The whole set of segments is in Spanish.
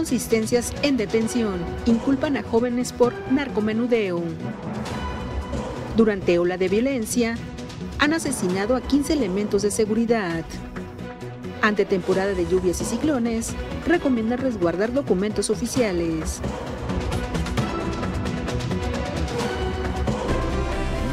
inconsistencias en detención. Inculpan a jóvenes por narcomenudeo. Durante ola de violencia, han asesinado a 15 elementos de seguridad. Ante temporada de lluvias y ciclones, recomienda resguardar documentos oficiales.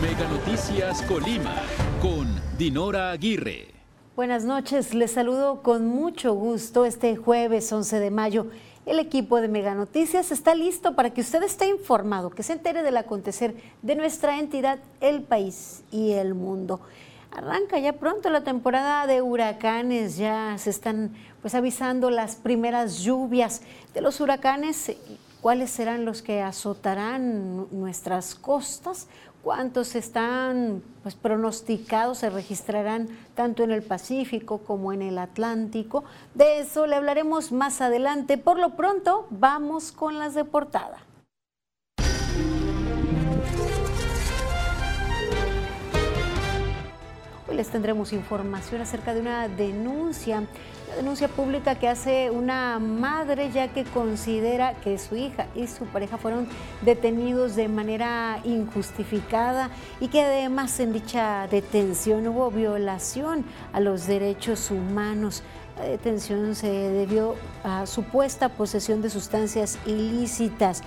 Mega Noticias Colima con Dinora Aguirre. Buenas noches, les saludo con mucho gusto este jueves 11 de mayo. El equipo de Mega Noticias está listo para que usted esté informado, que se entere del acontecer de nuestra entidad, el país y el mundo. Arranca ya pronto la temporada de huracanes, ya se están pues avisando las primeras lluvias de los huracanes, cuáles serán los que azotarán nuestras costas, cuántos están pues pronosticados, se registrarán tanto en el Pacífico como en el Atlántico. De eso le hablaremos más adelante. Por lo pronto, vamos con las de portada. Hoy les tendremos información acerca de una denuncia, denuncia pública que hace una madre ya que considera que su hija y su pareja fueron detenidos de manera injustificada y que además en dicha detención hubo violación a los derechos humanos. La detención se debió a supuesta posesión de sustancias ilícitas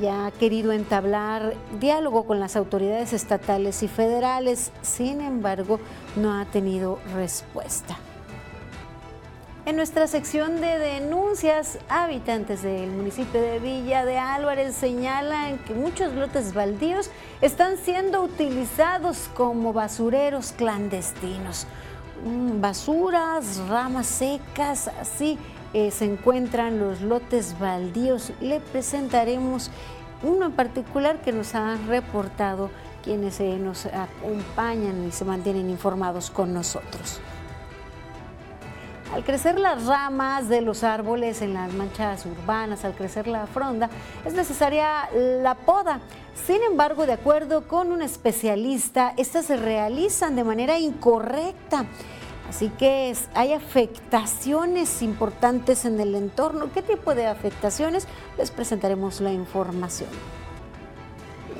y ha querido entablar diálogo con las autoridades estatales y federales, sin embargo, no ha tenido respuesta. En nuestra sección de denuncias, habitantes del municipio de Villa de Álvarez señalan que muchos lotes baldíos están siendo utilizados como basureros clandestinos. Mm, basuras, ramas secas, así eh, se encuentran los lotes baldíos. Le presentaremos uno en particular que nos han reportado quienes eh, nos acompañan y se mantienen informados con nosotros. Al crecer las ramas de los árboles en las manchas urbanas, al crecer la fronda, es necesaria la poda. Sin embargo, de acuerdo con un especialista, estas se realizan de manera incorrecta Así que hay afectaciones importantes en el entorno. ¿Qué tipo de afectaciones? Les presentaremos la información.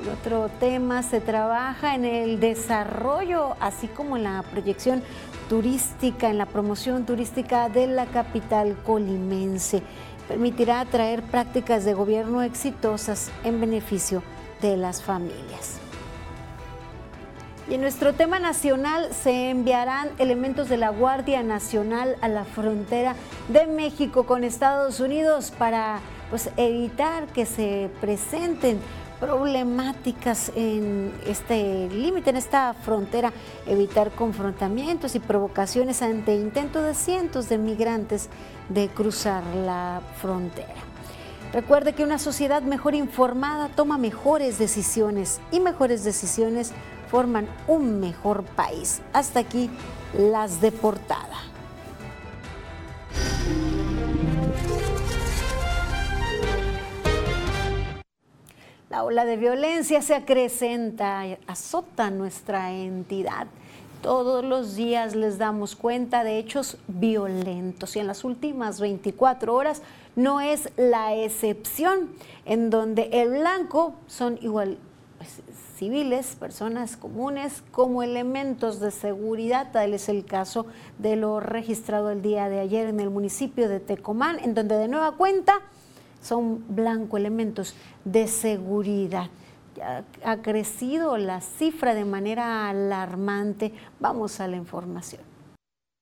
En otro tema se trabaja en el desarrollo, así como en la proyección turística, en la promoción turística de la capital colimense. Permitirá atraer prácticas de gobierno exitosas en beneficio de las familias. Y en nuestro tema nacional se enviarán elementos de la Guardia Nacional a la frontera de México con Estados Unidos para pues, evitar que se presenten problemáticas en este límite, en esta frontera, evitar confrontamientos y provocaciones ante intento de cientos de migrantes de cruzar la frontera. Recuerde que una sociedad mejor informada toma mejores decisiones y mejores decisiones forman un mejor país. Hasta aquí las de portada. La ola de violencia se acrecenta, azota nuestra entidad. Todos los días les damos cuenta de hechos violentos y en las últimas 24 horas no es la excepción, en donde el blanco son igual pues, civiles, personas comunes, como elementos de seguridad. Tal es el caso de lo registrado el día de ayer en el municipio de Tecomán, en donde de nueva cuenta son blanco elementos de seguridad. Ha crecido la cifra de manera alarmante. Vamos a la información.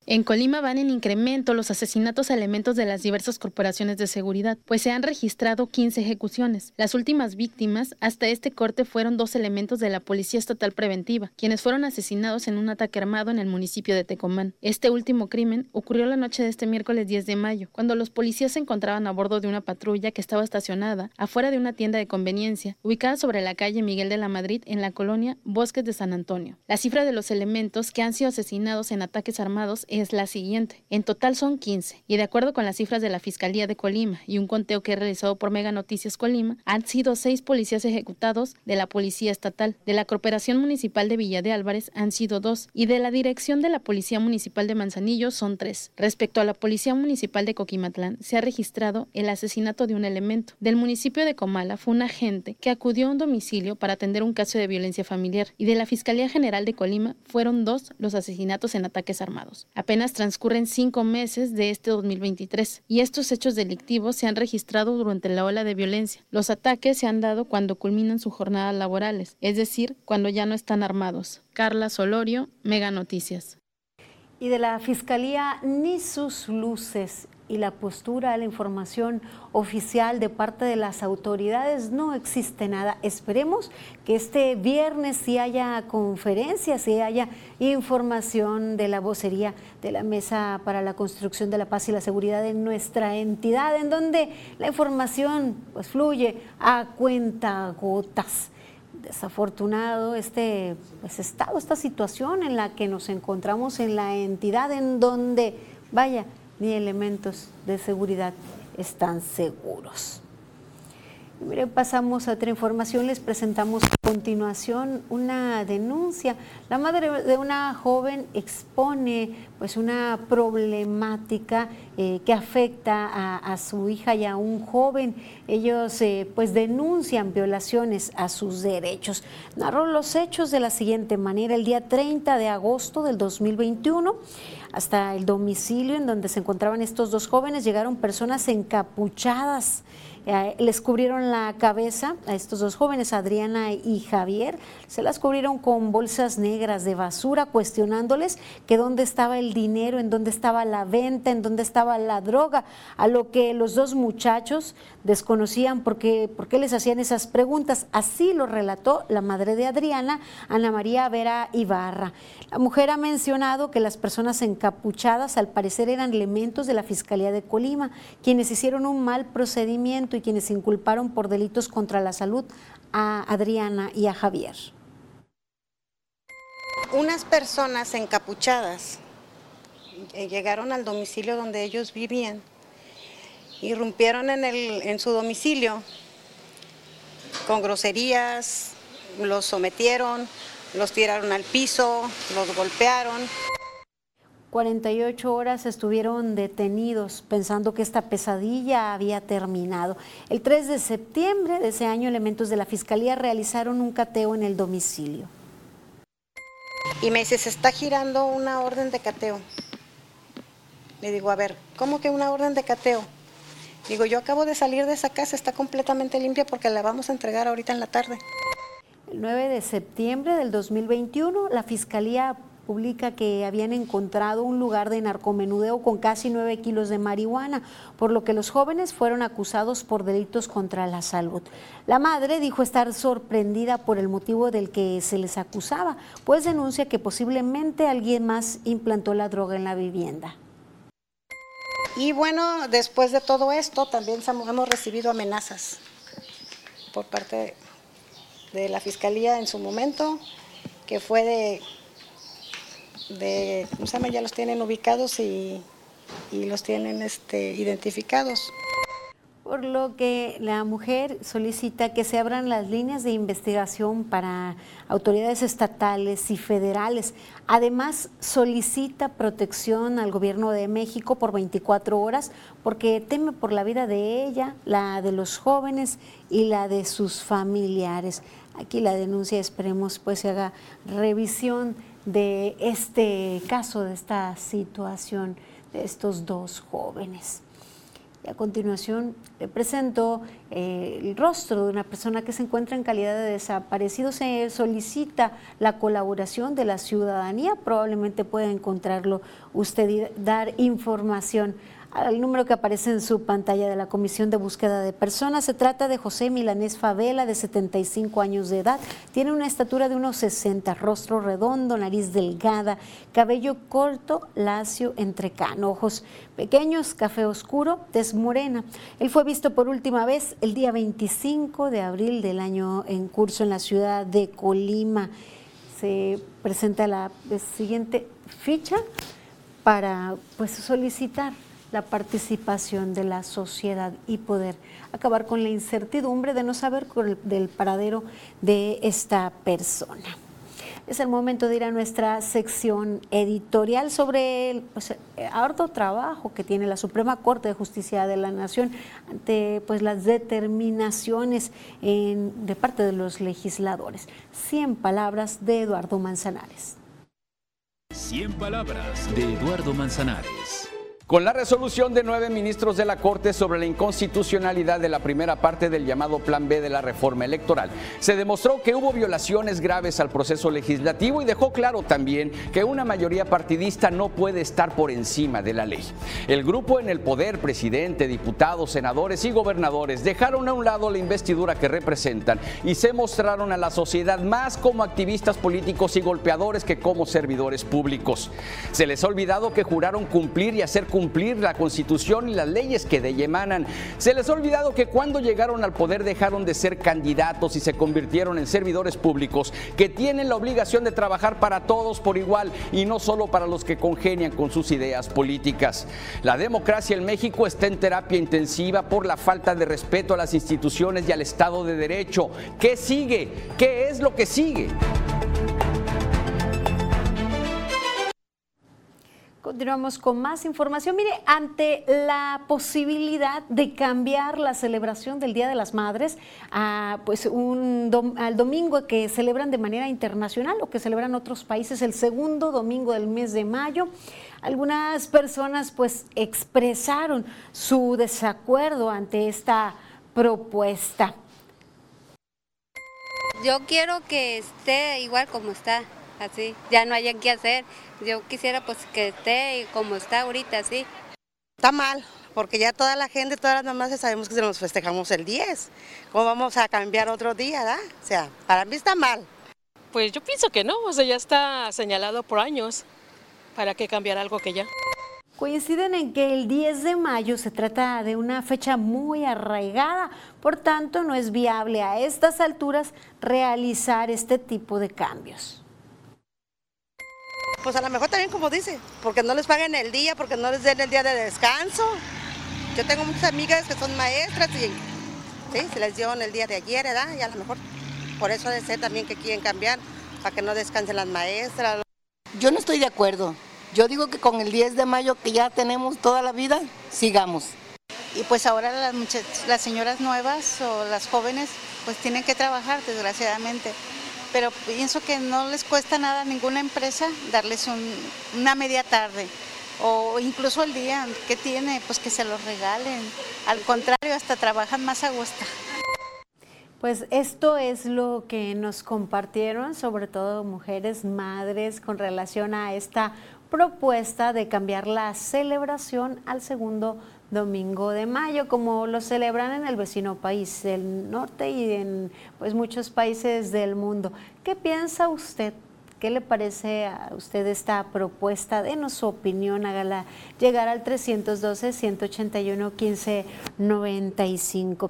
En Colima van en incremento los asesinatos a elementos de las diversas corporaciones de seguridad, pues se han registrado 15 ejecuciones. Las últimas víctimas hasta este corte fueron dos elementos de la Policía Estatal Preventiva, quienes fueron asesinados en un ataque armado en el municipio de Tecomán. Este último crimen ocurrió la noche de este miércoles 10 de mayo, cuando los policías se encontraban a bordo de una patrulla que estaba estacionada afuera de una tienda de conveniencia, ubicada sobre la calle Miguel de la Madrid en la colonia Bosques de San Antonio. La cifra de los elementos que han sido asesinados en ataques armados es la siguiente. En total son 15 y de acuerdo con las cifras de la Fiscalía de Colima y un conteo que he realizado por Mega Noticias Colima, han sido seis policías ejecutados de la Policía Estatal. De la Corporación Municipal de Villa de Álvarez han sido dos y de la Dirección de la Policía Municipal de Manzanillo son tres. Respecto a la Policía Municipal de Coquimatlán, se ha registrado el asesinato de un elemento. Del municipio de Comala fue un agente que acudió a un domicilio para atender un caso de violencia familiar y de la Fiscalía General de Colima fueron dos los asesinatos en ataques armados. Apenas transcurren cinco meses de este 2023 y estos hechos delictivos se han registrado durante la ola de violencia. Los ataques se han dado cuando culminan sus jornadas laborales, es decir, cuando ya no están armados. Carla Solorio, Mega Noticias. Y de la Fiscalía ni sus luces y la postura la información oficial de parte de las autoridades no existe nada. Esperemos que este viernes sí haya conferencias, sí haya información de la vocería de la Mesa para la Construcción de la Paz y la Seguridad en nuestra entidad, en donde la información pues, fluye a cuenta gotas desafortunado este pues, estado, esta situación en la que nos encontramos en la entidad en donde, vaya, ni elementos de seguridad están seguros. Mire, pasamos a otra información, les presentamos a continuación una denuncia. La madre de una joven expone pues una problemática eh, que afecta a, su hija y a un joven. Ellos eh, pues denuncian violaciones a sus derechos. Narró los hechos de la siguiente manera. El día 30 de agosto del 2021 hasta el domicilio en donde se encontraban estos dos jóvenes llegaron personas encapuchadas eh, les cubrieron la cabeza a estos dos jóvenes, Adriana y Javier, se las cubrieron con bolsas negras de basura, cuestionándoles que dónde estaba el dinero, en dónde estaba la venta, en dónde estaba la droga, a lo que los dos muchachos desconocían por qué, por qué les hacían esas preguntas. Así lo relató la madre de Adriana, Ana María Vera Ibarra. La mujer ha mencionado que las personas encapuchadas al parecer eran elementos de la Fiscalía de Colima, quienes hicieron un mal procedimiento y quienes inculparon por delitos contra la salud a Adriana y a Javier. Unas personas encapuchadas eh, llegaron al domicilio donde ellos vivían, irrumpieron en, el, en su domicilio con groserías, los sometieron, los tiraron al piso, los golpearon. 48 horas estuvieron detenidos pensando que esta pesadilla había terminado. El 3 de septiembre de ese año, elementos de la Fiscalía realizaron un cateo en el domicilio. Y me dice, se está girando una orden de cateo. Le digo, a ver, ¿cómo que una orden de cateo? Digo, yo acabo de salir de esa casa, está completamente limpia porque la vamos a entregar ahorita en la tarde. El 9 de septiembre del 2021, la Fiscalía publica que habían encontrado un lugar de narcomenudeo con casi 9 kilos de marihuana, por lo que los jóvenes fueron acusados por delitos contra la salud. La madre dijo estar sorprendida por el motivo del que se les acusaba, pues denuncia que posiblemente alguien más implantó la droga en la vivienda. Y bueno, después de todo esto, también hemos recibido amenazas por parte de la Fiscalía en su momento, que fue de de, Ya los tienen ubicados y, los tienen este, identificados. Por lo que la mujer solicita que se abran las líneas de investigación para autoridades estatales y federales. Además, solicita protección al gobierno de México por 24 horas porque teme por la vida de ella, la de los jóvenes y la de sus familiares. Aquí la denuncia, esperemos pues se haga revisión de este caso, de esta situación de estos dos jóvenes. Y a continuación le presento eh, el rostro de una persona que se encuentra en calidad de desaparecido. Se solicita la colaboración de la ciudadanía, probablemente pueda encontrarlo usted y dar información al número que aparece en su pantalla de la Comisión de Búsqueda de Personas. Se trata de José Milanés Favela, de 75 años de edad. Tiene una estatura de unos 60, rostro redondo, nariz delgada, cabello corto, lacio, entrecano, ojos pequeños, café oscuro, tez morena. Él fue visto por última vez el día 25 de abril del año en curso en la ciudad de Colima. Se presenta la siguiente ficha para pues, solicitar la participación de la sociedad y poder acabar con la incertidumbre de no saber del paradero de esta persona. Es el momento de ir a nuestra sección editorial sobre el pues, harto trabajo que tiene la Suprema Corte de Justicia de la Nación ante pues, las determinaciones de parte de los legisladores. 100 palabras de Eduardo Manzanares. 100 palabras de Eduardo Manzanares. Con la resolución de nueve ministros de la Corte sobre la inconstitucionalidad de la primera parte del llamado Plan B de la reforma electoral, se demostró que hubo violaciones graves al proceso legislativo y dejó claro también que una mayoría partidista no puede estar por encima de la ley. El grupo en el poder, presidente, diputados, senadores y gobernadores, dejaron a un lado la investidura que representan y se mostraron a la sociedad más como activistas políticos y golpeadores que como servidores públicos. Se les ha olvidado que juraron cumplir y hacer cumplir la constitución y las leyes que de. Se les ha olvidado que cuando llegaron al poder dejaron de ser candidatos y se convirtieron en servidores públicos que tienen la obligación de trabajar para todos por igual y no solo para los que congenian con sus ideas políticas. La democracia en México está en terapia intensiva por la falta de respeto a las instituciones y al Estado de Derecho. ¿Qué sigue? ¿Qué es lo que sigue? Continuamos con más información. Mire, ante la posibilidad de cambiar la celebración del Día de las Madres a, pues un al domingo que celebran de manera internacional o que celebran otros países el segundo domingo del mes de mayo, algunas personas pues expresaron su desacuerdo ante esta propuesta. Yo quiero que esté igual como está así, ya no hay qué hacer. Yo quisiera pues que esté como está ahorita, así. Está mal, porque ya toda la gente, todas las mamás sabemos que se nos festejamos el 10. ¿Cómo vamos a cambiar otro día, da? O sea, para mí está mal. Pues yo pienso que no, o sea, ya está señalado por años. ¿Para qué cambiar algo que ya? Coinciden en que el 10 de mayo se trata de una fecha muy arraigada, por tanto no es viable a estas alturas realizar este tipo de cambios pues a lo mejor también como dice, porque no les paguen el día, porque no les den el día de descanso. Yo tengo muchas amigas que son maestras y sí, se les dio en el día de ayer, ¿verdad? Y a lo mejor por eso de ser también que quieren cambiar, para que no descansen las maestras. Yo no estoy de acuerdo. Yo digo que con el 10 de mayo que ya tenemos toda la vida, sigamos. Y pues ahora las, las señoras nuevas o las jóvenes pues tienen que trabajar, desgraciadamente pero pienso que no les cuesta nada a ninguna empresa darles una media tarde o incluso el día que tiene, pues que se los regalen. Al contrario, hasta trabajan más a gusto. Pues esto es lo que nos compartieron, sobre todo mujeres, madres, con relación a esta propuesta de cambiar la celebración al segundo domingo de mayo, como lo celebran en el vecino país del norte y en pues, muchos países del mundo. ¿Qué piensa usted? ¿Qué le parece a usted esta propuesta? Denos su opinión, hágala llegar al 312-181-1595.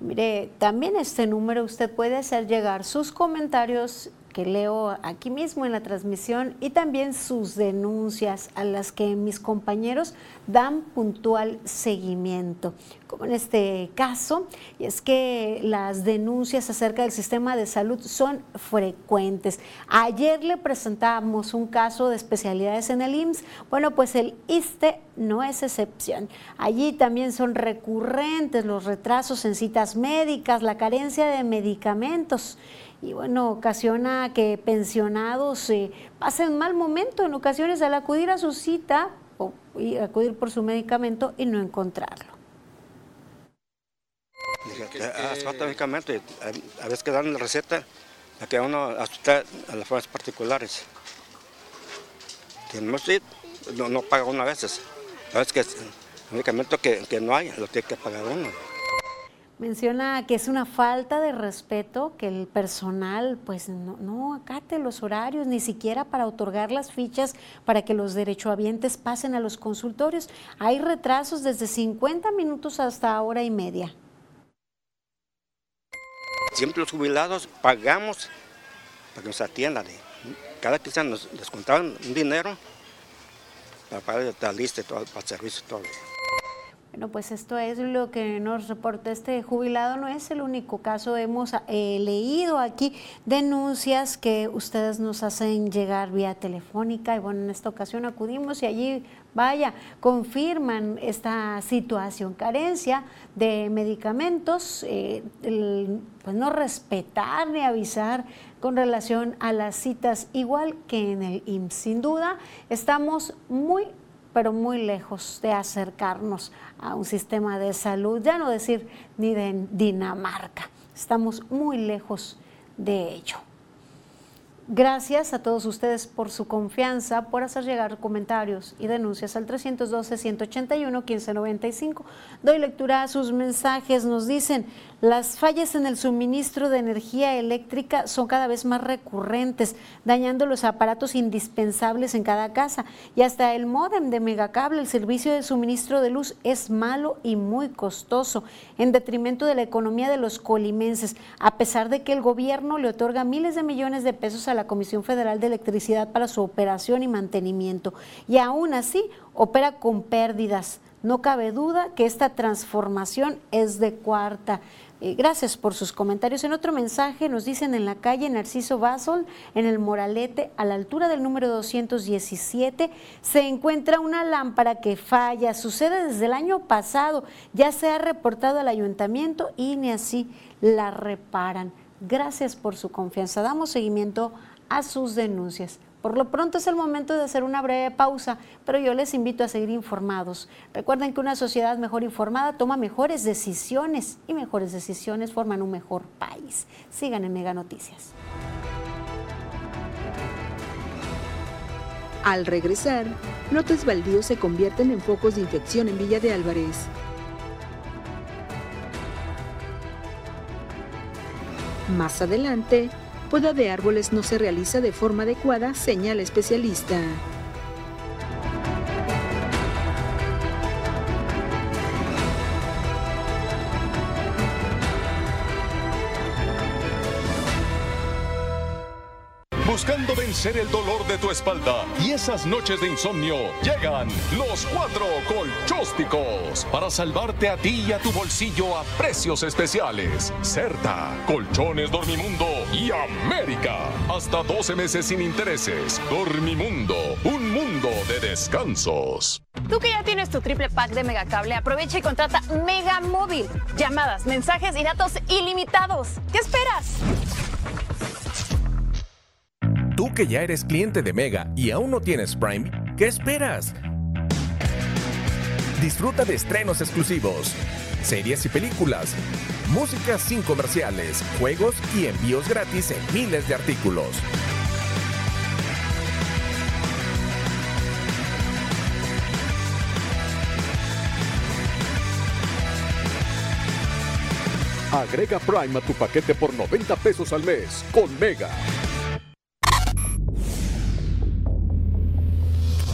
Mire, también este número usted puede hacer llegar sus comentarios que leo aquí mismo en la transmisión y también sus denuncias a las que mis compañeros dan puntual seguimiento, como en este caso, y es que las denuncias acerca del sistema de salud son frecuentes. Ayer le presentamos un caso de especialidades en el IMSS, bueno, pues el ISTE no es excepción. Allí también son recurrentes los retrasos en citas médicas, la carencia de medicamentos y bueno, ocasiona que pensionados eh, pasen mal momento en ocasiones al acudir a su cita o y acudir por su medicamento y no encontrarlo. Hace falta medicamento y a veces que dan la receta a que uno asustar a las formas particulares. no, no paga uno a veces. A veces que el medicamento que, que no hay lo tiene que pagar uno. Menciona que es una falta de respeto que el personal pues no, acate los horarios, ni siquiera para otorgar las fichas para que los derechohabientes pasen a los consultorios. Hay retrasos desde 50 minutos hasta hora y media. Siempre los jubilados pagamos para que nos atiendan. Cada quince nos descontaban un dinero para pagar la lista y todo, para servicio todo. Bueno, pues esto es lo que nos reporta este jubilado. No es el único caso. Hemos eh, leído aquí denuncias que ustedes nos hacen llegar vía telefónica y bueno, en esta ocasión acudimos y allí, vaya, confirman esta situación. Carencia de medicamentos, eh, pues no respetar ni avisar con relación a las citas, igual que en el IMSS. Sin duda, estamos muy pero muy lejos de acercarnos a un sistema de salud, ya no decir ni de Dinamarca. Estamos muy lejos de ello. Gracias a todos ustedes por su confianza, por hacer llegar comentarios y denuncias al 312-181-1595. Doy lectura a sus mensajes. Nos dicen, las fallas en el suministro de energía eléctrica son cada vez más recurrentes, dañando los aparatos indispensables en cada casa. Y hasta el módem de megacable, el servicio de suministro de luz, es malo y muy costoso, en detrimento de la economía de los colimenses, a pesar de que el gobierno le otorga miles de millones de pesos a la Comisión Federal de Electricidad para su operación y mantenimiento. Y aún así opera con pérdidas. No cabe duda que esta transformación es de cuarta. Eh, gracias por sus comentarios. En otro mensaje nos dicen en la calle Narciso Basol, en el Moralete, a la altura del número 217, se encuentra una lámpara que falla. Sucede desde el año pasado. Ya se ha reportado al ayuntamiento y ni así la reparan. Gracias por su confianza. Damos seguimiento a sus denuncias. Por lo pronto es el momento de hacer una breve pausa, pero yo les invito a seguir informados. Recuerden que una sociedad mejor informada toma mejores decisiones y mejores decisiones forman un mejor país. Sigan en Mega Noticias. Al regresar, lotes baldíos se convierten en focos de infección en Villa de Álvarez. Más adelante, poda de árboles no se realiza de forma adecuada, señala especialista. El dolor de tu espalda y esas noches de insomnio, llegan los cuatro colchósticos para salvarte a ti y a tu bolsillo a precios especiales. Certa, Colchones Dormimundo y América. Hasta 12 meses sin intereses. Dormimundo, un mundo de descansos. Tú que ya tienes tu triple pack de Megacable, aprovecha y contrata Mega Móvil. Llamadas, mensajes y datos ilimitados. ¿Qué esperas? Que ya eres cliente de Mega y aún no tienes Prime, ¿qué esperas? Disfruta de estrenos exclusivos, series y películas, música sin comerciales, juegos y envíos gratis en miles de artículos. Agrega Prime a tu paquete por 90 pesos al mes con Mega.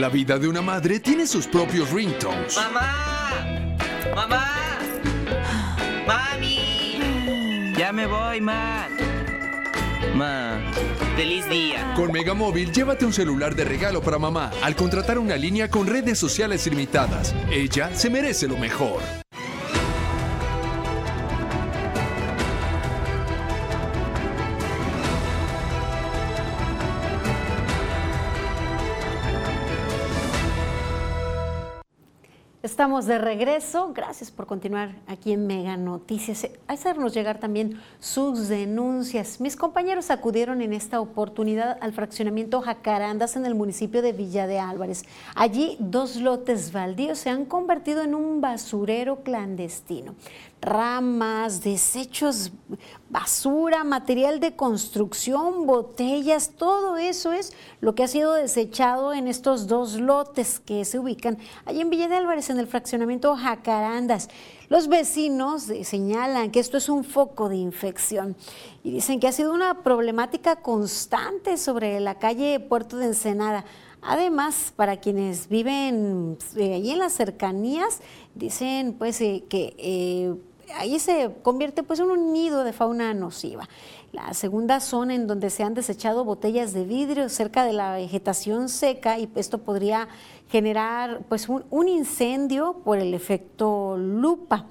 La vida de una madre tiene sus propios ringtones. ¡Mamá! ¡Mamá! ¡Mami! Ya me voy, ma. Ma, feliz día. Con Megamóvil, llévate un celular de regalo para mamá al contratar una línea con redes sociales ilimitadas. Ella se merece lo mejor. Estamos de regreso. Gracias por continuar aquí en Mega Noticias. Hacernos llegar también sus denuncias. Mis compañeros acudieron en esta oportunidad al fraccionamiento Jacarandas en el municipio de Villa de Álvarez. Allí dos lotes baldíos se han convertido en un basurero clandestino. Ramas, desechos, basura, material de construcción, botellas, todo eso es lo que ha sido desechado en estos dos lotes que se ubican allí en Villa de Álvarez, en el fraccionamiento Jacarandas. Los vecinos señalan que esto es un foco de infección y dicen que ha sido una problemática constante sobre la calle Puerto de Ensenada. Además, para quienes viven eh, allí en las cercanías, dicen pues eh, que eh, ahí se convierte pues en un nido de fauna nociva. La segunda zona en donde se han desechado botellas de vidrio cerca de la vegetación seca y esto podría generar pues un, incendio por el efecto lupa.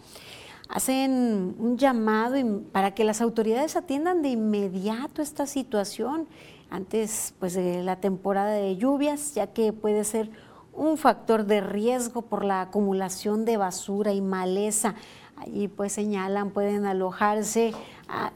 Hacen un llamado para que las autoridades atiendan de inmediato esta situación antes pues de la temporada de lluvias, ya que puede ser un factor de riesgo por la acumulación de basura y maleza. Allí pues señalan, pueden alojarse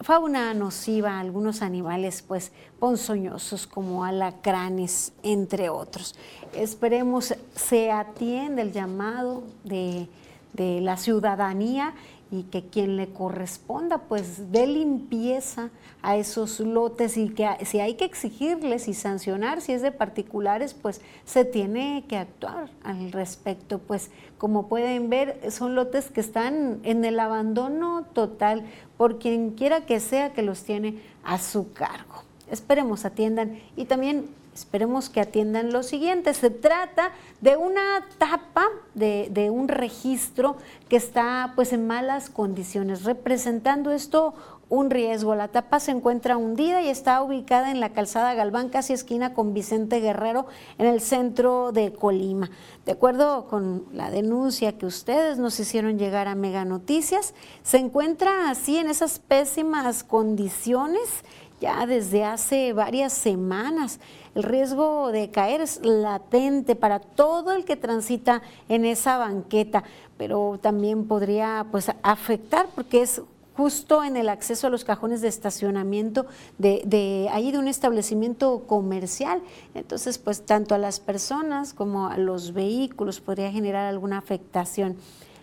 fauna nociva, algunos animales pues ponzoñosos como alacranes, entre otros. Esperemos se atienda el llamado de, de la ciudadanía y que quien le corresponda pues dé limpieza a esos lotes y que si hay que exigirles y sancionar si es de particulares pues se tiene que actuar al respecto. Pues como pueden ver son lotes que están en el abandono total por quien quiera que sea que los tiene a su cargo. Esperemos atiendan. Y también esperemos que atiendan lo siguiente. Se trata de una tapa de, un registro que está pues en malas condiciones, representando esto un riesgo. La tapa se encuentra hundida y está ubicada en la calzada Galván, casi esquina con Vicente Guerrero, en el centro de Colima. De acuerdo con la denuncia que ustedes nos hicieron llegar a Mega Noticias, se encuentra así en esas pésimas condiciones ya desde hace varias semanas. El riesgo de caer es latente para todo el que transita en esa banqueta, pero también podría pues, afectar porque es justo en el acceso a los cajones de estacionamiento de, de ahí de un establecimiento comercial. Entonces, pues tanto a las personas como a los vehículos podría generar alguna afectación.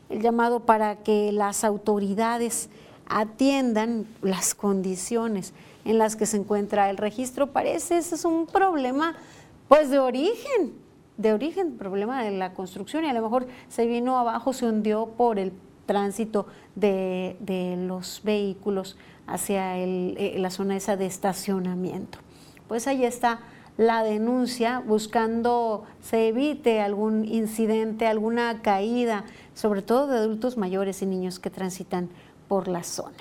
El llamado para que las autoridades atiendan las condiciones en las que se encuentra el registro. Parece ese es un problema pues de origen, de origen, problema de la construcción y a lo mejor se vino abajo, se hundió por el tránsito de, los vehículos hacia eh, la zona esa de estacionamiento. Pues ahí está la denuncia buscando se evite algún incidente, alguna caída, sobre todo de adultos mayores y niños que transitan por la zona.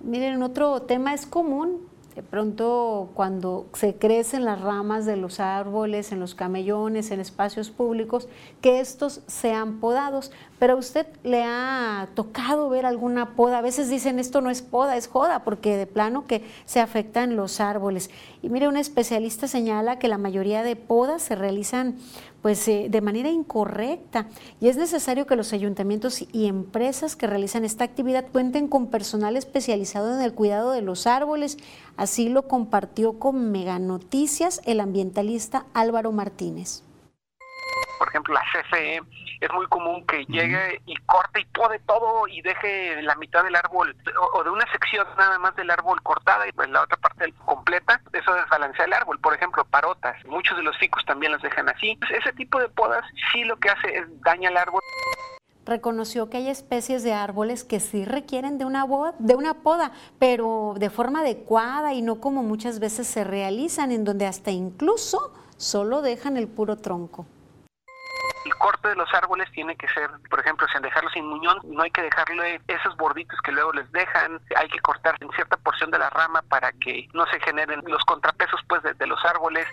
Miren, otro tema es común, de pronto cuando se crecen las ramas de los árboles, en los camellones, en espacios públicos, que estos sean podados. Pero a usted le ha tocado ver alguna poda. A veces dicen esto no es poda, es joda, porque de plano que se afectan los árboles. Y mire, un especialista señala que la mayoría de podas se realizan pues eh, de manera incorrecta y es necesario que los ayuntamientos y empresas que realizan esta actividad cuenten con personal especializado en el cuidado de los árboles. Así lo compartió con Mega Noticias el ambientalista Álvaro Martínez. Por ejemplo, la CFE es muy común que llegue y corte y pode todo y deje la mitad del árbol o, de una sección nada más del árbol cortada y pues la otra parte completa, eso desbalancea el árbol. Por ejemplo, parotas, muchos de los ficus también las dejan así. Ese tipo de podas sí lo que hace es daña el árbol reconoció que hay especies de árboles que sí requieren de una, de una poda, pero de forma adecuada y no como muchas veces se realizan, en donde hasta incluso solo dejan el puro tronco el corte de los árboles tiene que ser, por ejemplo, sin dejarlos sin muñón, no hay que dejarle esos borditos que luego les dejan, hay que cortar en cierta porción de la rama para que no se generen los contrapesos pues de los árboles.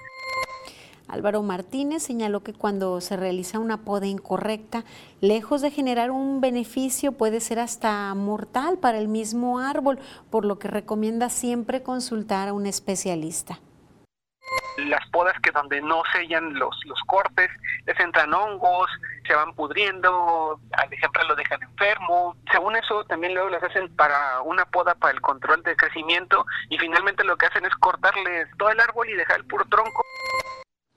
Álvaro Martínez señaló que cuando se realiza una poda incorrecta, lejos de generar un beneficio, puede ser hasta mortal para el mismo árbol, por lo que recomienda siempre consultar a un especialista las podas que donde no sellan los, los cortes, les entran hongos, se van pudriendo, al ejemplo lo dejan enfermo. Según eso, también luego les hacen para una poda para el control de crecimiento y finalmente lo que hacen es cortarles todo el árbol y dejar el puro tronco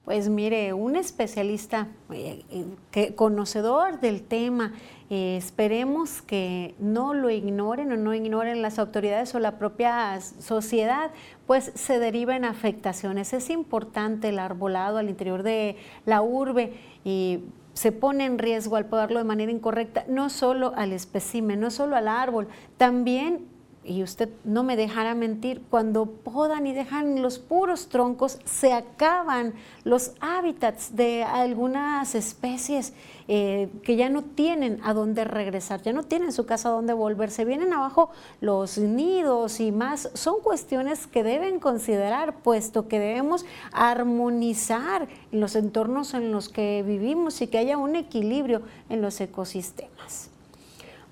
Pues mire, un especialista eh, que, conocedor del tema, eh, esperemos que no lo ignoren o no ignoren las autoridades o la propia sociedad, pues se deriven afectaciones. Es importante el arbolado al interior de la urbe y se pone en riesgo al podarlo de manera incorrecta, no solo al espécimen, no solo al árbol, también y usted no me dejará mentir, cuando podan y dejan los puros troncos, se acaban los hábitats de algunas especies eh, que ya no tienen a dónde regresar, ya no tienen su casa a dónde volver, se vienen abajo los nidos y más. Son cuestiones que deben considerar, puesto que debemos armonizar los entornos en los que vivimos y que haya un equilibrio en los ecosistemas.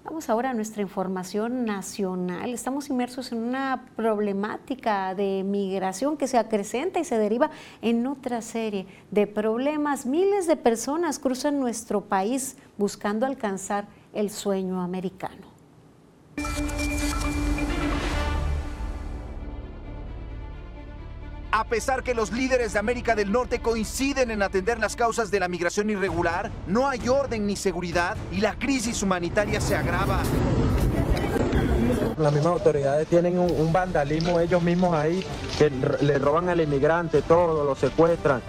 Vamos ahora a nuestra información nacional. Estamos inmersos en una problemática de migración que se acrecenta y se deriva en otra serie de problemas. Miles de personas cruzan nuestro país buscando alcanzar el sueño americano. A pesar que los líderes de América del Norte coinciden en atender las causas de la migración irregular, no hay orden ni seguridad y la crisis humanitaria se agrava. Las mismas autoridades tienen un, vandalismo ellos mismos ahí, que le roban al inmigrante todo, lo secuestran.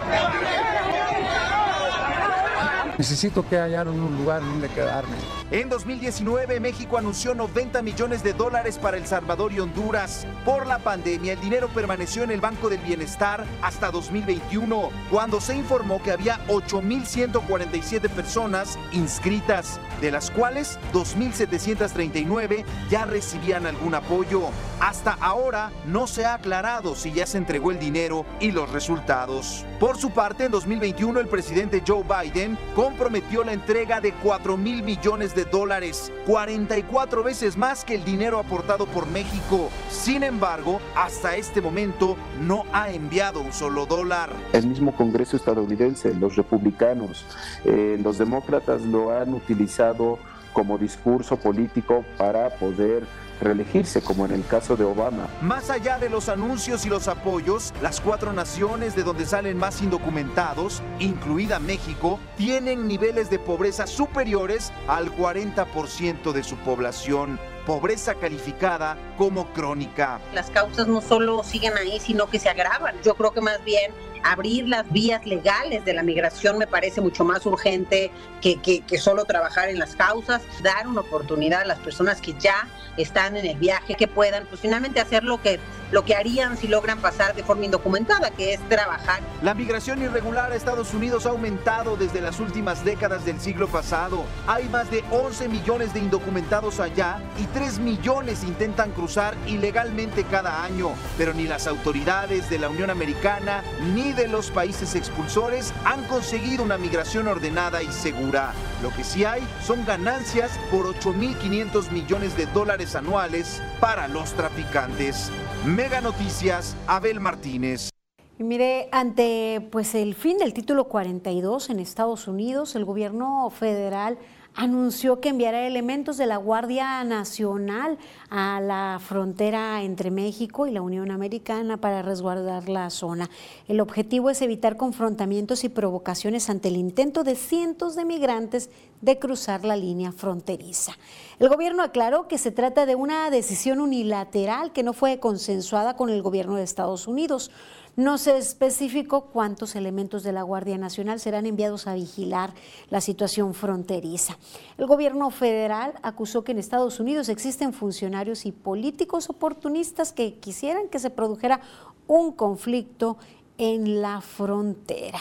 Necesito que haya un lugar donde quedarme. En 2019, México anunció 90 millones de dólares para El Salvador y Honduras. Por la pandemia, el dinero permaneció en el Banco del Bienestar hasta 2021, cuando se informó que había 8.147 personas inscritas, de las cuales 2.739 ya recibían algún apoyo. Hasta ahora no se ha aclarado si ya se entregó el dinero y los resultados. Por su parte, en 2021, el presidente Joe Biden comprometió la entrega de 4 mil millones de dólares, 44 veces más que el dinero aportado por México. Sin embargo, hasta este momento no ha enviado un solo dólar. El mismo Congreso estadounidense, los republicanos, eh, los demócratas lo han utilizado como discurso político para poder reelegirse, como en el caso de Obama. Más allá de los anuncios y los apoyos, las cuatro naciones de donde salen más indocumentados, incluida México, tienen niveles de pobreza superiores al 40% de su población pobreza calificada como crónica. Las causas no solo siguen ahí, sino que se agravan. Yo creo que más bien abrir las vías legales de la migración me parece mucho más urgente que, que, solo trabajar en las causas, dar una oportunidad a las personas que ya están en el viaje, que puedan pues finalmente hacer lo que, lo que harían si logran pasar de forma indocumentada, que es trabajar. La migración irregular a Estados Unidos ha aumentado desde las últimas décadas del siglo pasado. Hay más de 11 millones de indocumentados allá y 3 millones intentan cruzar ilegalmente cada año, pero ni las autoridades de la Unión Americana ni de los países expulsores han conseguido una migración ordenada y segura. Lo que sí hay son ganancias por 8.500 millones de dólares anuales para los traficantes. Mega Noticias, Abel Martínez. Y mire, ante pues el fin del título 42 en Estados Unidos, el gobierno federal anunció que enviará elementos de la Guardia Nacional a la frontera entre México y la Unión Americana para resguardar la zona. El objetivo es evitar confrontamientos y provocaciones ante el intento de cientos de migrantes de cruzar la línea fronteriza. El gobierno aclaró que se trata de una decisión unilateral que no fue consensuada con el gobierno de Estados Unidos. No se especificó cuántos elementos de la Guardia Nacional serán enviados a vigilar la situación fronteriza. El gobierno federal acusó que en Estados Unidos existen funcionarios y políticos oportunistas que quisieran que se produjera un conflicto en la frontera.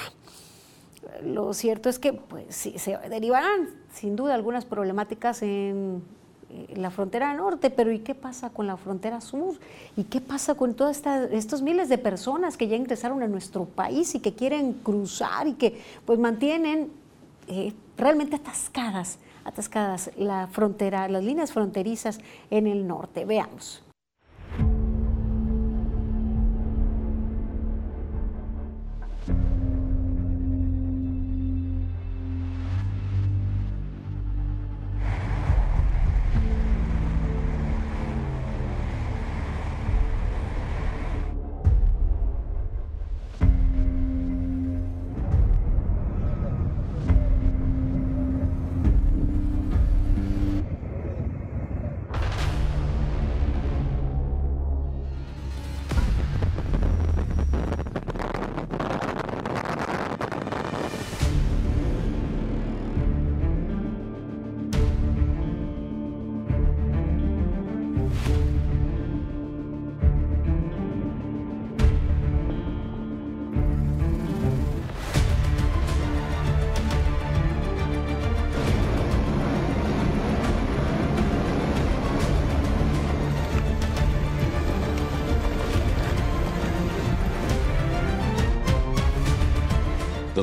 Lo cierto es que pues, sí, se derivarán sin duda algunas problemáticas en la frontera norte, pero ¿y qué pasa con la frontera sur? ¿Y qué pasa con todos estos miles de personas que ya ingresaron a nuestro país y que quieren cruzar y que pues mantienen eh, realmente atascadas, atascadas la frontera, las líneas fronterizas en el norte? Veamos.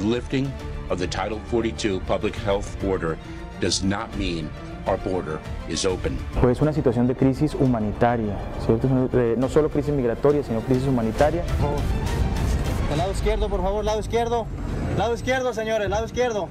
Lifting of the Title 42 public health order does not mean our border is open. Pues una situación de crisis humanitaria, ¿cierto? Eh, no solo crisis migratoria, sino crisis humanitaria. El lado izquierdo, por favor, lado izquierdo. Lado izquierdo, señores, lado izquierdo.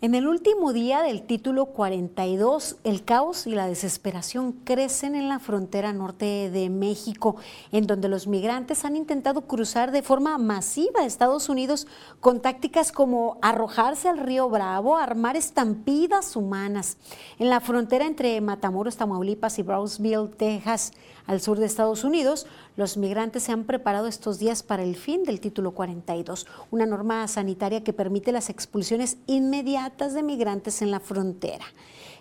En el último día del título 42, el caos y la desesperación crecen en la frontera norte de México, en donde los migrantes han intentado cruzar de forma masiva a Estados Unidos con tácticas como arrojarse al río Bravo, armar estampidas humanas. En la frontera entre Matamoros, Tamaulipas y Brownsville, Texas, al sur de Estados Unidos, los migrantes se han preparado estos días para el fin del título 42, una norma sanitaria que permite las expulsiones inmediatas de migrantes en la frontera.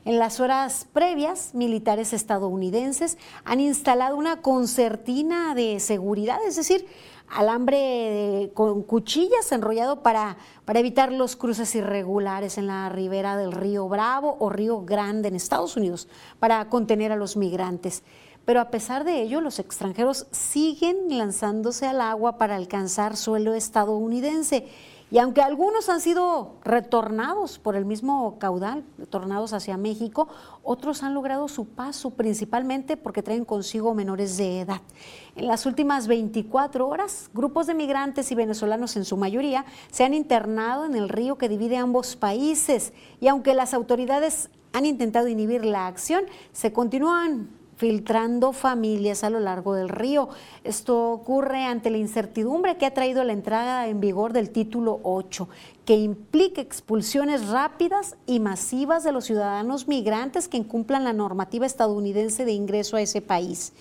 En las horas previas, militares estadounidenses han instalado una concertina de seguridad, es decir, alambre con cuchillas enrollado para, para evitar los cruces irregulares en la ribera del río Bravo o río Grande en Estados Unidos, para contener a los migrantes. Pero a pesar de ello, los extranjeros siguen lanzándose al agua para alcanzar suelo estadounidense. Y aunque algunos han sido retornados por el mismo caudal, retornados hacia México, otros han logrado su paso principalmente porque traen consigo menores de edad. En las últimas 24 horas, grupos de migrantes y venezolanos en su mayoría se han internado en el río que divide ambos países y aunque las autoridades han intentado inhibir la acción, se continúan filtrando familias a lo largo del río. Esto ocurre ante la incertidumbre que ha traído la entrada en vigor del título 8, que implica expulsiones rápidas y masivas de los ciudadanos migrantes que incumplan la normativa estadounidense de ingreso a ese país.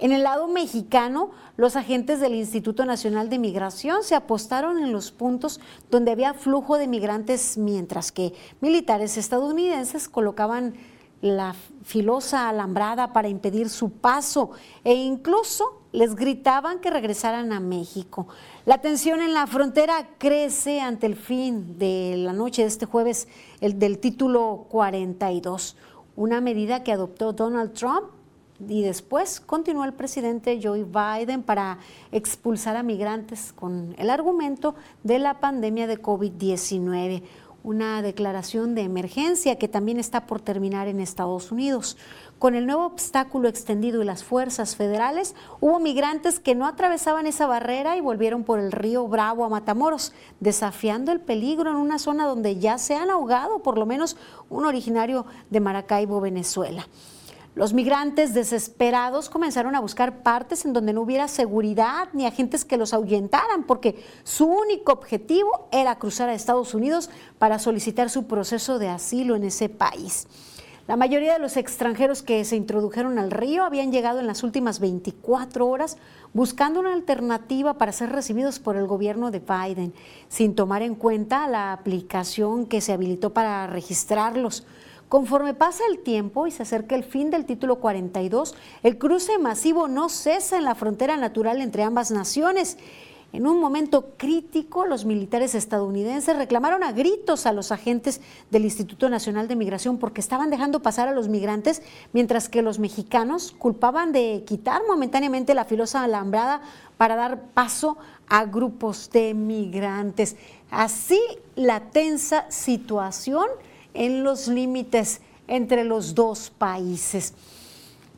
En el lado mexicano, los agentes del Instituto Nacional de Migración se apostaron en los puntos donde había flujo de migrantes, mientras que militares estadounidenses colocaban la filosa alambrada para impedir su paso e incluso les gritaban que regresaran a México. La tensión en la frontera crece ante el fin de la noche de este jueves el del título 42, una medida que adoptó Donald Trump y después continuó el presidente Joe Biden para expulsar a migrantes con el argumento de la pandemia de COVID-19 una declaración de emergencia que también está por terminar en Estados Unidos. Con el nuevo obstáculo extendido y las fuerzas federales, hubo migrantes que no atravesaban esa barrera y volvieron por el río Bravo a Matamoros, desafiando el peligro en una zona donde ya se han ahogado por lo menos un originario de Maracaibo, Venezuela. Los migrantes desesperados comenzaron a buscar partes en donde no hubiera seguridad ni agentes que los ahuyentaran, porque su único objetivo era cruzar a Estados Unidos para solicitar su proceso de asilo en ese país. La mayoría de los extranjeros que se introdujeron al río habían llegado en las últimas 24 horas buscando una alternativa para ser recibidos por el gobierno de Biden, sin tomar en cuenta la aplicación que se habilitó para registrarlos. Conforme pasa el tiempo y se acerca el fin del título 42, el cruce masivo no cesa en la frontera natural entre ambas naciones. En un momento crítico, los militares estadounidenses reclamaron a gritos a los agentes del Instituto Nacional de Migración porque estaban dejando pasar a los migrantes, mientras que los mexicanos culpaban de quitar momentáneamente la filosa alambrada para dar paso a grupos de migrantes. Así, la tensa situación en los límites entre los dos países.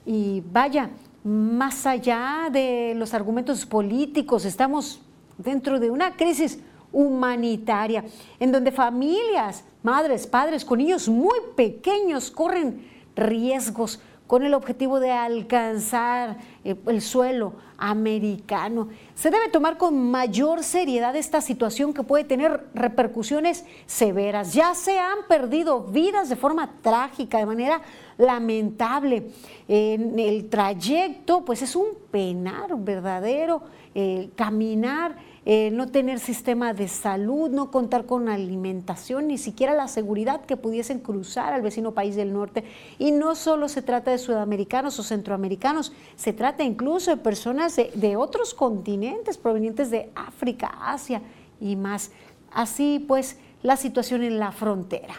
Y vaya, más allá de los argumentos políticos, estamos dentro de una crisis humanitaria, en donde familias, madres, padres con niños muy pequeños corren riesgos con el objetivo de alcanzar eh, el suelo americano. Se debe tomar con mayor seriedad esta situación que puede tener repercusiones severas. Ya se han perdido vidas de forma trágica, de manera lamentable. En el trayecto, pues es un penar verdadero, eh, caminar eh, no tener sistema de salud, no contar con alimentación, ni siquiera la seguridad que pudiesen cruzar al vecino país del norte. Y no solo se trata de sudamericanos o centroamericanos, se trata incluso de personas de, de otros continentes provenientes de África, Asia y más. Así pues, la situación en la frontera.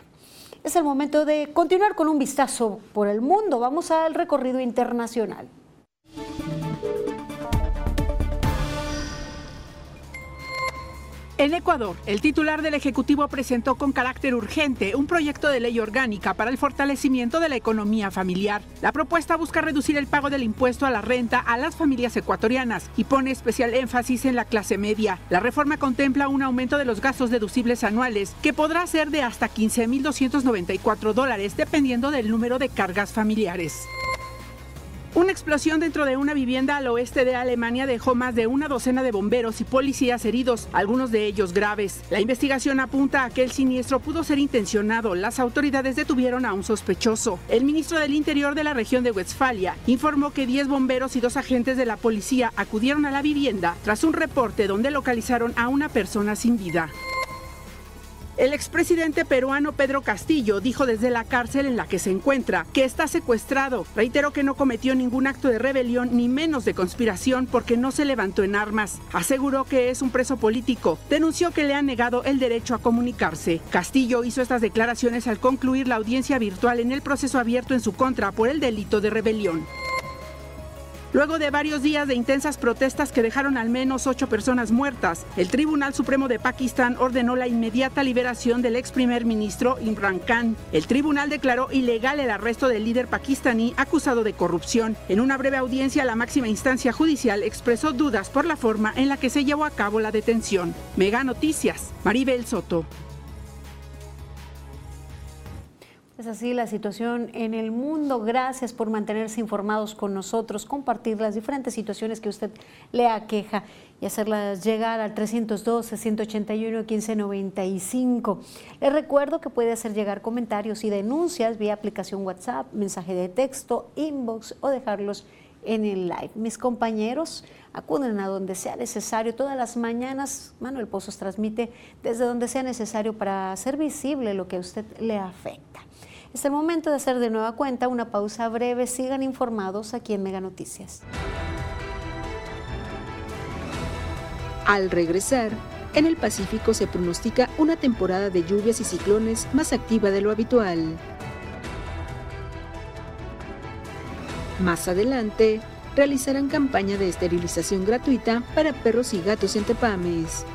Es el momento de continuar con un vistazo por el mundo. Vamos al recorrido internacional. En Ecuador, el titular del Ejecutivo presentó con carácter urgente un proyecto de ley orgánica para el fortalecimiento de la economía familiar. La propuesta busca reducir el pago del impuesto a la renta a las familias ecuatorianas y pone especial énfasis en la clase media. La reforma contempla un aumento de los gastos deducibles anuales que podrá ser de hasta 15.294 dólares dependiendo del número de cargas familiares. Una explosión dentro de una vivienda al oeste de Alemania dejó más de una docena de bomberos y policías heridos, algunos de ellos graves. La investigación apunta a que el siniestro pudo ser intencionado. Las autoridades detuvieron a un sospechoso. El ministro del Interior de la región de Westfalia informó que 10 bomberos y dos agentes de la policía acudieron a la vivienda tras un reporte donde localizaron a una persona sin vida. El expresidente peruano Pedro Castillo dijo desde la cárcel en la que se encuentra que está secuestrado. Reiteró que no cometió ningún acto de rebelión ni menos de conspiración porque no se levantó en armas. Aseguró que es un preso político. Denunció que le han negado el derecho a comunicarse. Castillo hizo estas declaraciones al concluir la audiencia virtual en el proceso abierto en su contra por el delito de rebelión. Luego de varios días de intensas protestas que dejaron al menos ocho personas muertas, el Tribunal Supremo de Pakistán ordenó la inmediata liberación del ex primer ministro Imran Khan. El tribunal declaró ilegal el arresto del líder pakistaní acusado de corrupción. En una breve audiencia, la máxima instancia judicial expresó dudas por la forma en la que se llevó a cabo la detención. Mega Noticias, Maribel Soto. Es así la situación en el mundo. Gracias por mantenerse informados con nosotros, compartir las diferentes situaciones que usted le aqueja y hacerlas llegar al 312-181-1595. Le recuerdo que puede hacer llegar comentarios y denuncias vía aplicación WhatsApp, mensaje de texto, inbox o dejarlos en el live. Mis compañeros acuden a donde sea necesario. Todas las mañanas Manuel Pozos transmite desde donde sea necesario para hacer visible lo que a usted le afecta. Es el momento de hacer de nueva cuenta una pausa breve. Sigan informados aquí en Mega Noticias. Al regresar, en el Pacífico se pronostica una temporada de lluvias y ciclones más activa de lo habitual. Más adelante, realizarán campaña de esterilización gratuita para perros y gatos en Tepames.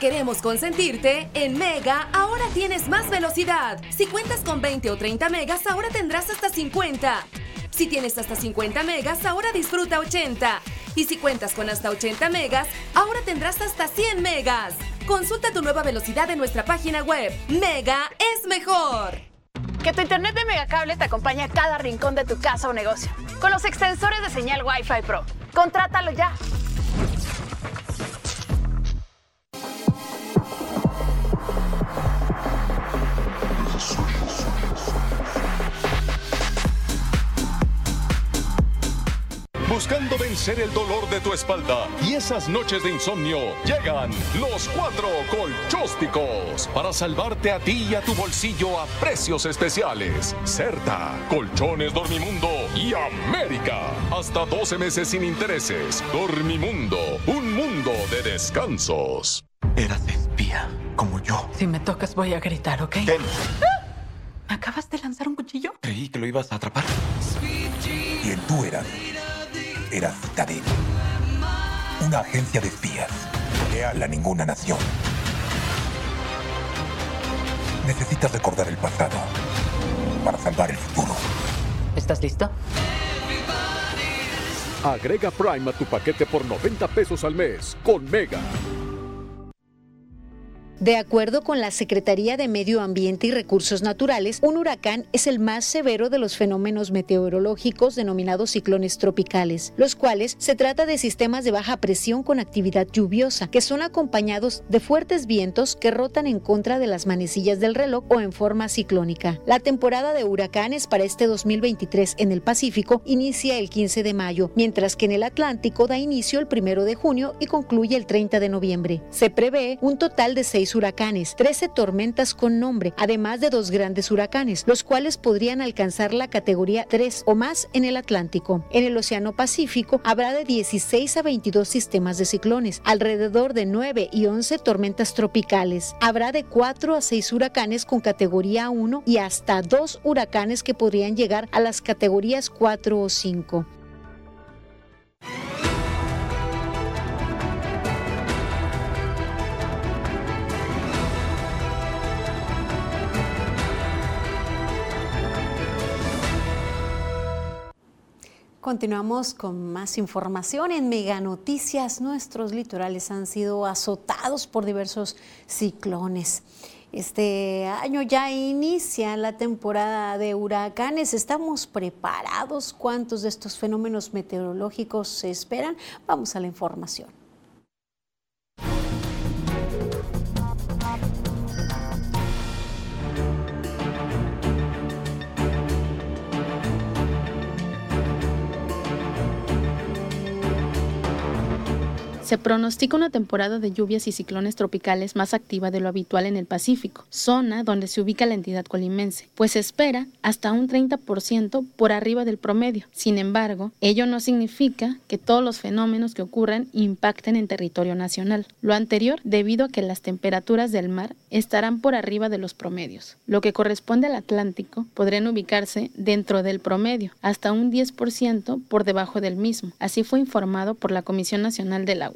Queremos consentirte, en Mega ahora tienes más velocidad. Si cuentas con 20 o 30 megas, ahora tendrás hasta 50. Si tienes hasta 50 megas, ahora disfruta 80. Y si cuentas con hasta 80 megas, ahora tendrás hasta 100 megas. Consulta tu nueva velocidad en nuestra página web. Mega es mejor. Que tu internet de Megacable te acompañe a cada rincón de tu casa o negocio. Con los extensores de señal Wi-Fi Pro. Contrátalo ya. Buscando vencer el dolor de tu espalda y esas noches de insomnio, llegan los cuatro colchósticos para salvarte a ti y a tu bolsillo a precios especiales. Certa, Colchones Dormimundo y América. Hasta 12 meses sin intereses. Dormimundo, un mundo de descansos. Eras espía, como yo. Si me tocas voy a gritar, ¿ok? Ten. ¿Me acabas de lanzar un cuchillo? Creí que lo ibas a atrapar. ¿Quién tú eras? Era Citadel. Una agencia de espías. Leal a ninguna nación. Necesitas recordar el pasado para salvar el futuro. ¿Estás listo? Agrega Prime a tu paquete por 90 pesos al mes con Mega. De acuerdo con la Secretaría de Medio Ambiente y Recursos Naturales, un huracán es el más severo de los fenómenos meteorológicos denominados ciclones tropicales, los cuales se trata de sistemas de baja presión con actividad lluviosa, que son acompañados de fuertes vientos que rotan en contra de las manecillas del reloj o en forma ciclónica. La temporada de huracanes para este 2023 en el Pacífico inicia el 15 de mayo, mientras que en el Atlántico da inicio el 1 de junio y concluye el 30 de noviembre. Se prevé un total de seis seis huracanes, 13 tormentas con nombre, además de dos grandes huracanes, los cuales podrían alcanzar la categoría 3 o más en el Atlántico. En el Océano Pacífico habrá de 16 a 22 sistemas de ciclones, alrededor de 9 y 11 tormentas tropicales. Habrá de 4 a 6 huracanes con categoría 1 y hasta 2 huracanes que podrían llegar a las categorías 4 o 5. Continuamos con más información en Mega Noticias. Nuestros litorales han sido azotados por diversos ciclones. Este año ya inicia la temporada de huracanes. ¿Estamos preparados? ¿Cuántos de estos fenómenos meteorológicos se esperan? Vamos a la información. Se pronostica una temporada de lluvias y ciclones tropicales más activa de lo habitual en el Pacífico, zona donde se ubica la entidad colimense, pues se espera hasta un 30% por arriba del promedio. Sin embargo, ello no significa que todos los fenómenos que ocurran impacten en territorio nacional. Lo anterior debido a que las temperaturas del mar estarán por arriba de los promedios. Lo que corresponde al Atlántico podrían ubicarse dentro del promedio, hasta un 10% por debajo del mismo. Así fue informado por la Comisión Nacional del Agua.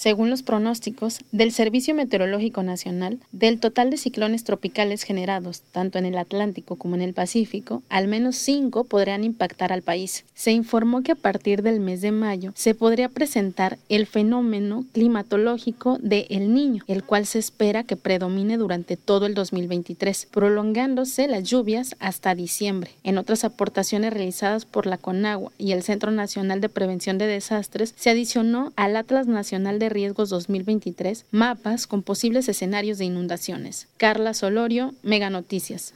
Según los pronósticos del Servicio Meteorológico Nacional, del total de ciclones tropicales generados tanto en el Atlántico como en el Pacífico, al menos cinco podrían impactar al país. Se informó que a partir del mes de mayo se podría presentar el fenómeno climatológico de El Niño, el cual se espera que predomine durante todo el 2023, prolongándose las lluvias hasta diciembre. En otras aportaciones realizadas por la CONAGUA y el Centro Nacional de Prevención de Desastres, se adicionó al Atlas Nacional de Riesgos 2023 mapas con posibles escenarios de inundaciones. Carla Solorio, Mega Noticias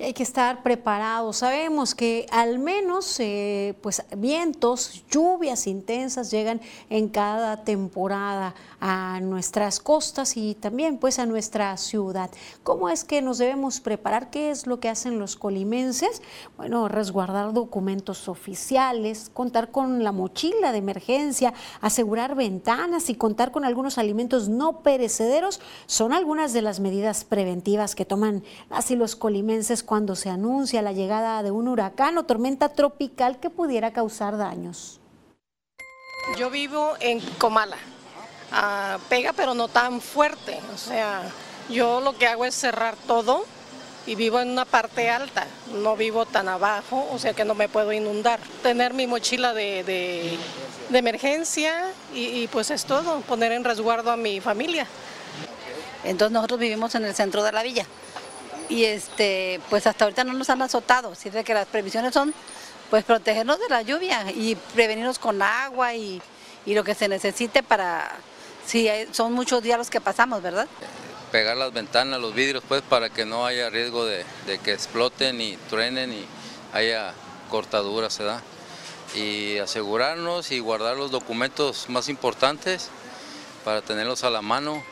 hay que estar preparados. Sabemos que al menos eh, pues vientos, lluvias intensas llegan en cada temporada a nuestras costas y también pues a nuestra ciudad. ¿Cómo es que nos debemos preparar? ¿Qué es lo que hacen los colimenses? Bueno, resguardar documentos oficiales, contar con la mochila de emergencia, asegurar ventanas y contar con algunos alimentos no perecederos son algunas de las medidas preventivas que toman así los colimenses cuando se anuncia la llegada de un huracán o tormenta tropical que pudiera causar daños. Yo vivo en Comala, ah, pega pero no tan fuerte, o sea, yo lo que hago es cerrar todo y vivo en una parte alta, no vivo tan abajo, o sea que no me puedo inundar. Tener mi mochila de, emergencia y, y pues es todo, poner en resguardo a mi familia. Entonces nosotros vivimos en el centro de la villa y este, pues hasta ahorita no nos han azotado, sirve que las previsiones son pues protegernos de la lluvia y prevenirnos con agua y, lo que se necesite para, si son muchos días los que pasamos, ¿verdad? Pegar las ventanas, los vidrios, pues para que no haya riesgo de, que exploten y truenen y haya cortaduras, ¿verdad? Y asegurarnos y guardar los documentos más importantes para tenerlos a la mano.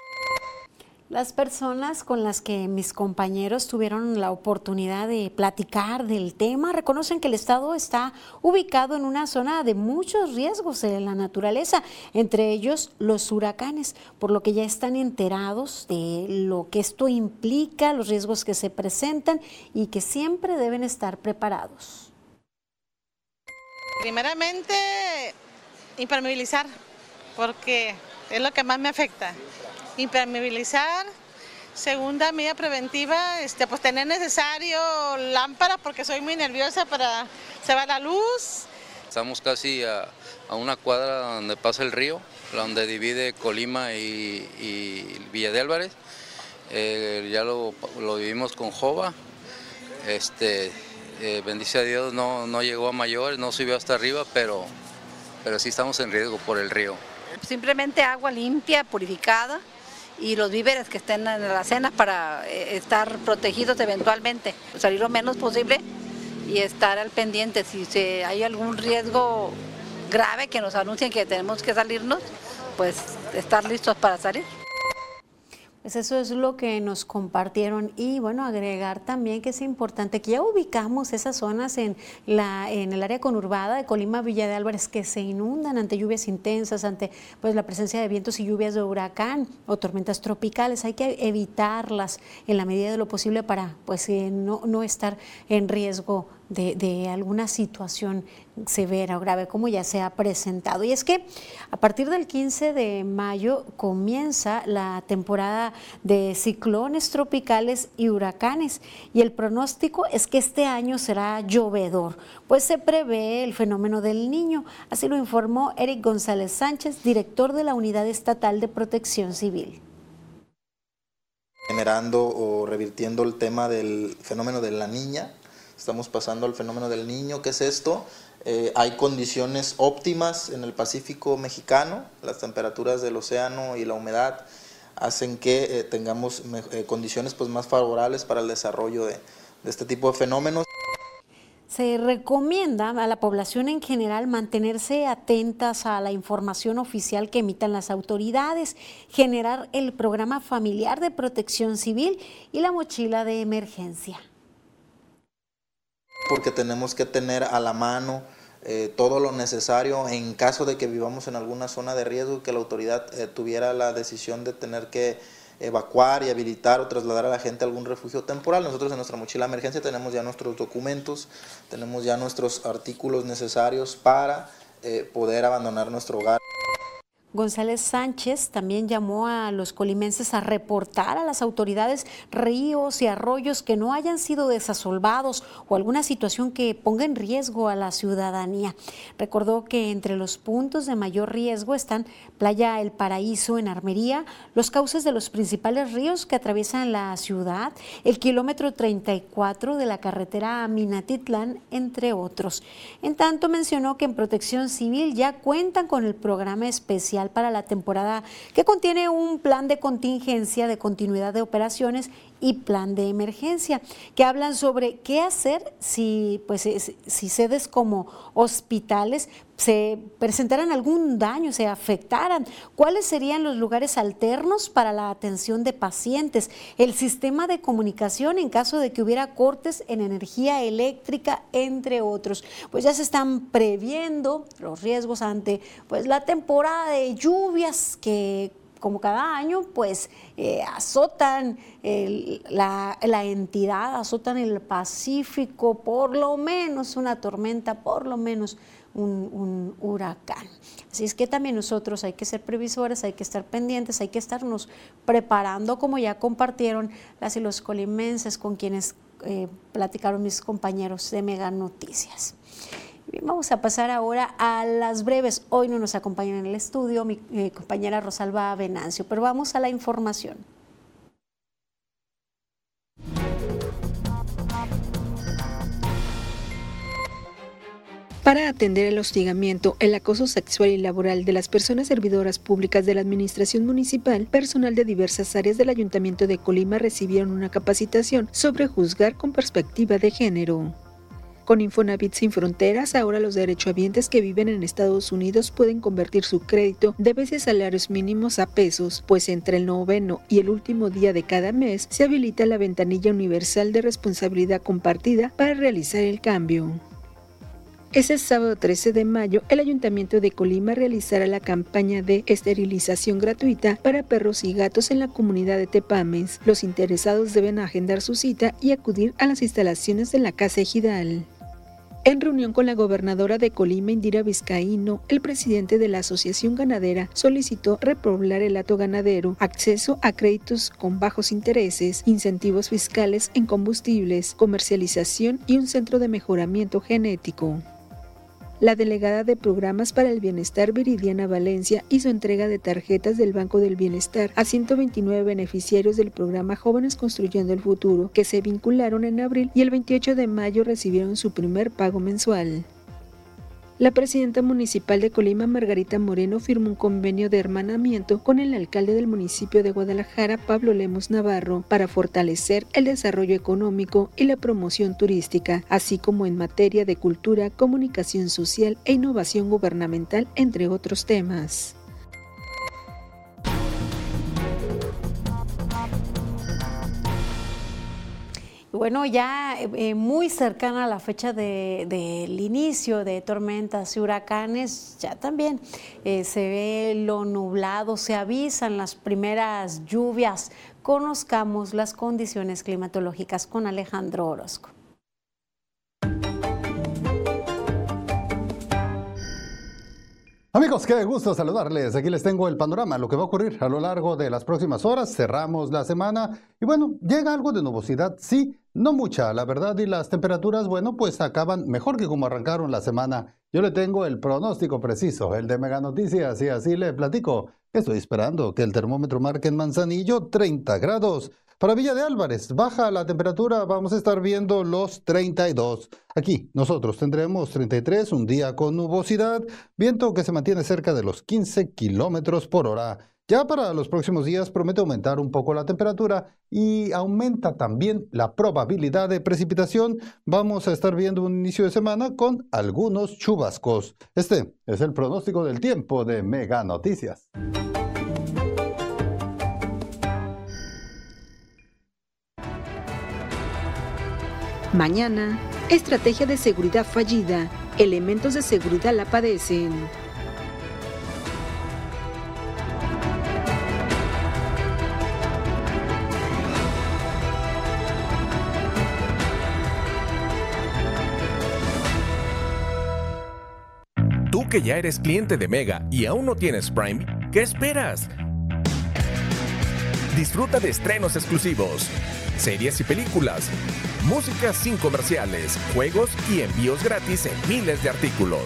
Las personas con las que mis compañeros tuvieron la oportunidad de platicar del tema reconocen que el Estado está ubicado en una zona de muchos riesgos de la naturaleza, entre ellos los huracanes, por lo que ya están enterados de lo que esto implica, los riesgos que se presentan y que siempre deben estar preparados. Primeramente, impermeabilizar, porque es lo que más me afecta impermeabilizar. Segunda medida preventiva, este, pues tener necesario lámpara porque soy muy nerviosa para se va la luz. Estamos casi a, una cuadra donde pasa el río, donde divide Colima y, Villa de Álvarez. Eh, ya lo, vivimos con Jova. Este, eh, bendice a Dios, no, no llegó a mayores, no subió hasta arriba, pero, pero sí estamos en riesgo por el río. Simplemente agua limpia, purificada y los víveres que estén en la cena para eh, estar protegidos eventualmente, salir lo menos posible y estar al pendiente. Si hay algún riesgo grave que nos anuncien que tenemos que salirnos, pues estar listos para salir. Pues eso es lo que nos compartieron y bueno, agregar también que es importante que ya ubicamos esas zonas en, la, en el área conurbada de Colima, Villa de Álvarez, que se inundan ante lluvias intensas, ante pues la presencia de vientos y lluvias de huracán o tormentas tropicales. Hay que evitarlas en la medida de lo posible para pues eh, no, no estar en riesgo de, alguna situación severa o grave, como ya se ha presentado. Y es que a partir del 15 de mayo comienza la temporada de ciclones tropicales y huracanes, y el pronóstico es que este año será llovedor, pues se prevé el fenómeno del niño. Así lo informó Eric González Sánchez, director de la Unidad Estatal de Protección Civil generando o revirtiendo el tema del fenómeno de la niña, estamos pasando al fenómeno del niño, ¿qué es esto? Eh, hay condiciones óptimas en el Pacífico mexicano, las temperaturas del océano y la humedad hacen que eh, tengamos eh, condiciones pues, más favorables para el desarrollo de, de este tipo de fenómenos. Se recomienda a la población en general mantenerse atentas a la información oficial que emitan las autoridades, generar el programa familiar de protección civil y la mochila de emergencia porque tenemos que tener a la mano eh, todo lo necesario en caso de que vivamos en alguna zona de riesgo, que la autoridad eh, tuviera la decisión de tener que evacuar y habilitar o trasladar a la gente a algún refugio temporal. Nosotros en nuestra mochila de emergencia tenemos ya nuestros documentos, tenemos ya nuestros artículos necesarios para eh, poder abandonar nuestro hogar. González Sánchez también llamó a los colimenses a reportar a las autoridades ríos y arroyos que no hayan sido desasolvados o alguna situación que ponga en riesgo a la ciudadanía. Recordó que entre los puntos de mayor riesgo están Playa El Paraíso en Armería, los cauces de los principales ríos que atraviesan la ciudad, el kilómetro 34 de la carretera a Minatitlán, entre otros. En tanto mencionó que en Protección Civil ya cuentan con el programa especial para la temporada que contiene un plan de contingencia, de continuidad de operaciones y plan de emergencia, que hablan sobre qué hacer si, pues, si sedes como hospitales se presentaran algún daño, se afectaran, cuáles serían los lugares alternos para la atención de pacientes, el sistema de comunicación en caso de que hubiera cortes en energía eléctrica, entre otros. Pues ya se están previendo los riesgos ante pues, la temporada de lluvias que como cada año, pues eh, azotan la, entidad, azotan el Pacífico, por lo menos una tormenta, por lo menos un, huracán. Así es que también nosotros hay que ser previsores, hay que estar pendientes, hay que estarnos preparando, como ya compartieron las y los colimenses con quienes eh, platicaron mis compañeros de Mega Noticias. Vamos a pasar ahora a las breves. Hoy no nos acompaña en el estudio mi eh, compañera Rosalba Venancio, pero vamos a la información. para atender el hostigamiento, el acoso sexual y laboral de las personas servidoras públicas de la Administración Municipal, personal de diversas áreas del Ayuntamiento de Colima recibieron una capacitación sobre juzgar con perspectiva de género. Con Infonavit Sin Fronteras, ahora los derechohabientes que viven en Estados Unidos pueden convertir su crédito de veces salarios mínimos a pesos, pues entre el noveno y el último día de cada mes se habilita la ventanilla universal de responsabilidad compartida para realizar el cambio. Ese sábado 13 de mayo, el Ayuntamiento de Colima realizará la campaña de esterilización gratuita para perros y gatos en la comunidad de Tepames. Los interesados deben agendar su cita y acudir a las instalaciones de la Casa Ejidal. En reunión con la gobernadora de Colima, Indira Vizcaíno, el presidente de la Asociación Ganadera solicitó repoblar el hato ganadero, acceso a créditos con bajos intereses, incentivos fiscales en combustibles, comercialización y un centro de mejoramiento genético. La delegada de Programas para el Bienestar Viridiana Valencia hizo entrega de tarjetas del Banco del Bienestar a 129 beneficiarios del programa Jóvenes Construyendo el Futuro, que se vincularon en abril y el 28 de mayo recibieron su primer pago mensual. La presidenta municipal de Colima, Margarita Moreno, firmó un convenio de hermanamiento con el alcalde del municipio de Guadalajara, Pablo Lemos Navarro, para fortalecer el desarrollo económico y la promoción turística, así como en materia de cultura, comunicación social e innovación gubernamental, entre otros temas. Bueno, ya eh, muy cercana a la fecha del de, inicio de tormentas y huracanes, ya también eh, se ve lo nublado, se avisan las primeras lluvias. Conozcamos las condiciones climatológicas con Alejandro Orozco. Amigos, qué gusto saludarles. Aquí les tengo el panorama, lo que va a ocurrir a lo largo de las próximas horas. Cerramos la semana y bueno, llega algo de nubosidad, sí, no mucha, la verdad, y las temperaturas, bueno, pues acaban mejor que como arrancaron la semana. Yo le tengo el pronóstico preciso, el de Mega Noticias, y así le platico. Estoy esperando que el termómetro marque en Manzanillo 30 grados. Para Villa de Álvarez, baja la temperatura, vamos a estar viendo los 32. Aquí nosotros tendremos 33, un día con nubosidad, viento que se mantiene cerca de los 15 kilómetros por hora. Ya para los próximos días promete aumentar un poco la temperatura y aumenta también la probabilidad de precipitación. Vamos a estar viendo un inicio de semana con algunos chubascos. Este es el pronóstico del tiempo de Mega Noticias. Mañana, estrategia de seguridad fallida. Elementos de seguridad la padecen. Tú que ya eres cliente de Mega y aún no tienes Prime, ¿qué esperas? Disfruta de estrenos exclusivos, series y películas música sin comerciales, juegos y envíos gratis en miles de artículos.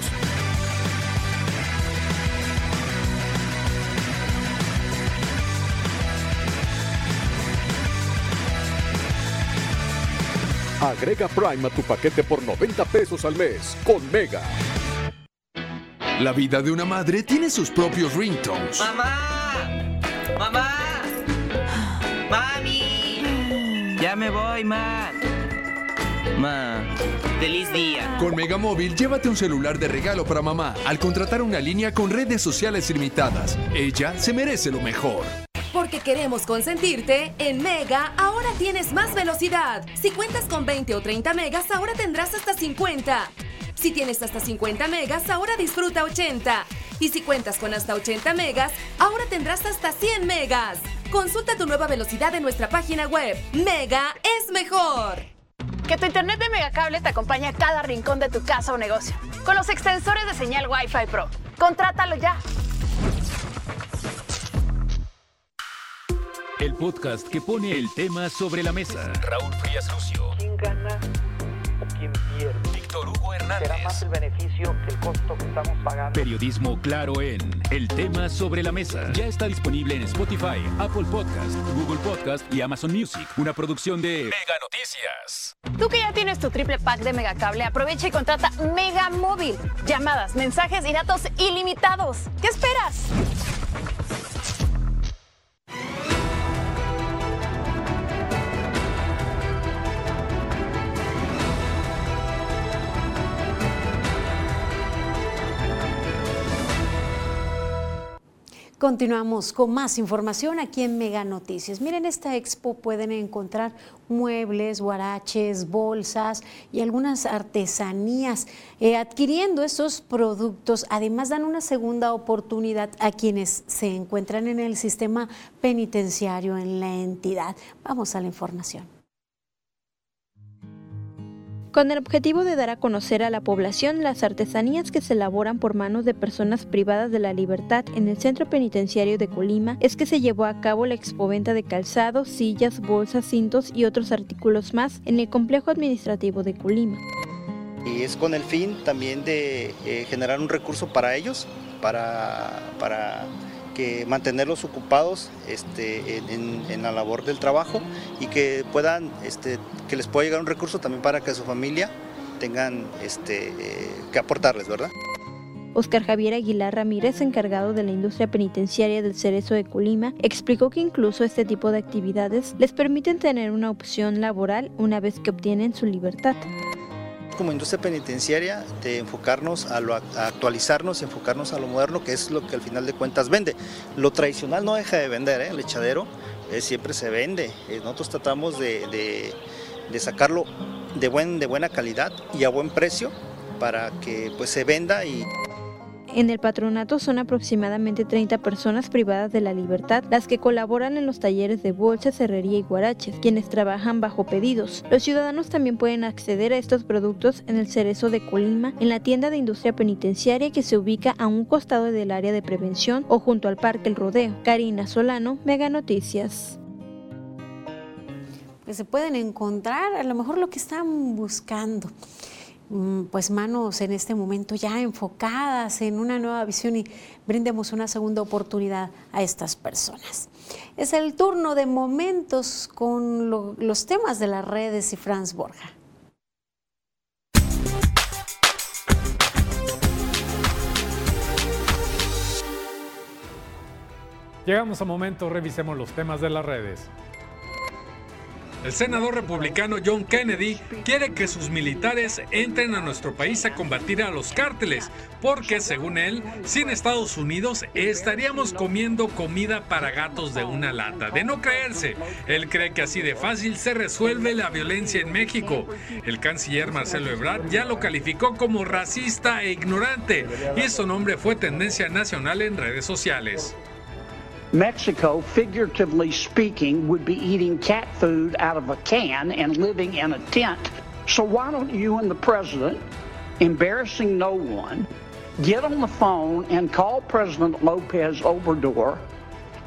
Agrega Prime a tu paquete por 90 pesos al mes con Mega. La vida de una madre tiene sus propios ringtones. ¡Mamá! ¡Mamá! ¡Mami! Ya me voy, ma. Ma, feliz día. Con Megamóvil, llévate un celular de regalo para mamá al contratar una línea con redes sociales ilimitadas. Ella se merece lo mejor. Porque queremos consentirte, en Mega ahora tienes más velocidad. Si cuentas con 20 o 30 megas, ahora tendrás hasta 50. Si tienes hasta 50 megas, ahora disfruta 80. Y si cuentas con hasta 80 megas, ahora tendrás hasta 100 megas. Consulta tu nueva velocidad en nuestra página web. Mega es mejor. Que tu internet de Megacable te acompañe a cada rincón de tu casa o negocio. Con los extensores de señal Wi-Fi Pro. Contrátalo ya. El podcast que pone el tema sobre la mesa. Raúl Frías Lucio. ¿Quién gana o quién pierde? Hernández. Será más el beneficio que el costo que estamos pagando. Periodismo claro en El tema sobre la mesa. Ya está disponible en Spotify, Apple Podcast, Google Podcast y Amazon Music. Una producción de Mega Noticias. Tú que ya tienes tu triple pack de Megacable, aprovecha y contrata Mega Móvil. Llamadas, mensajes y datos ilimitados. ¿Qué esperas? Continuamos con más información aquí en Mega Noticias. Miren, esta expo pueden encontrar muebles, guaraches, bolsas y algunas artesanías. Eh, adquiriendo esos productos, además dan una segunda oportunidad a quienes se encuentran en el sistema penitenciario en la entidad. Vamos a la información. Con el objetivo de dar a conocer a la población las artesanías que se elaboran por manos de personas privadas de la libertad en el centro penitenciario de Colima, es que se llevó a cabo la expoventa de calzados, sillas, bolsas, cintos y otros artículos más en el complejo administrativo de Colima. Y es con el fin también de eh, generar un recurso para ellos, para, para que mantenerlos ocupados este, en, la labor del trabajo y que puedan, este, que les pueda llegar un recurso también para que su familia tengan este, eh, que aportarles, ¿verdad? Oscar Javier Aguilar Ramírez, encargado de la industria penitenciaria del Cerezo de Colima, explicó que incluso este tipo de actividades les permiten tener una opción laboral una vez que obtienen su libertad como industria penitenciaria de enfocarnos a, lo, actualizarnos y enfocarnos a lo moderno, que es lo que al final de cuentas vende. Lo tradicional no deja de vender, ¿eh? el echadero eh, siempre se vende. Eh, nosotros tratamos de, de sacarlo de, buen, de buena calidad y a buen precio para que pues se venda y en el patronato son aproximadamente 30 personas privadas de la libertad las que colaboran en los talleres de bolsa, cerrería y guaraches, quienes trabajan bajo pedidos. Los ciudadanos también pueden acceder a estos productos en el Cerezo de Colima, en la tienda de industria penitenciaria que se ubica a un costado del área de prevención o junto al Parque El Rodeo. Karina Solano, Mega Noticias que se pueden encontrar a lo mejor lo que están buscando. Mm, pues manos en este momento ya enfocadas en una nueva visión y brindemos una segunda oportunidad a estas personas. Es el turno de momentos con los temas de las redes y Franz Borja. Llegamos a momento, revisemos los temas de las redes. El senador republicano John Kennedy quiere que sus militares entren a nuestro país a combatir a los cárteles, porque según él, sin Estados Unidos estaríamos comiendo comida para gatos de una lata. De no creerse, él cree que así de fácil se resuelve la violencia en México. El canciller Marcelo Ebrard ya lo calificó como racista e ignorante y su nombre fue tendencia nacional en redes sociales. Mexico, figuratively speaking, would be eating cat food out of a can and living in a tent. So why don't you and the president, embarrassing no one, get on the phone and call President Lopez Obrador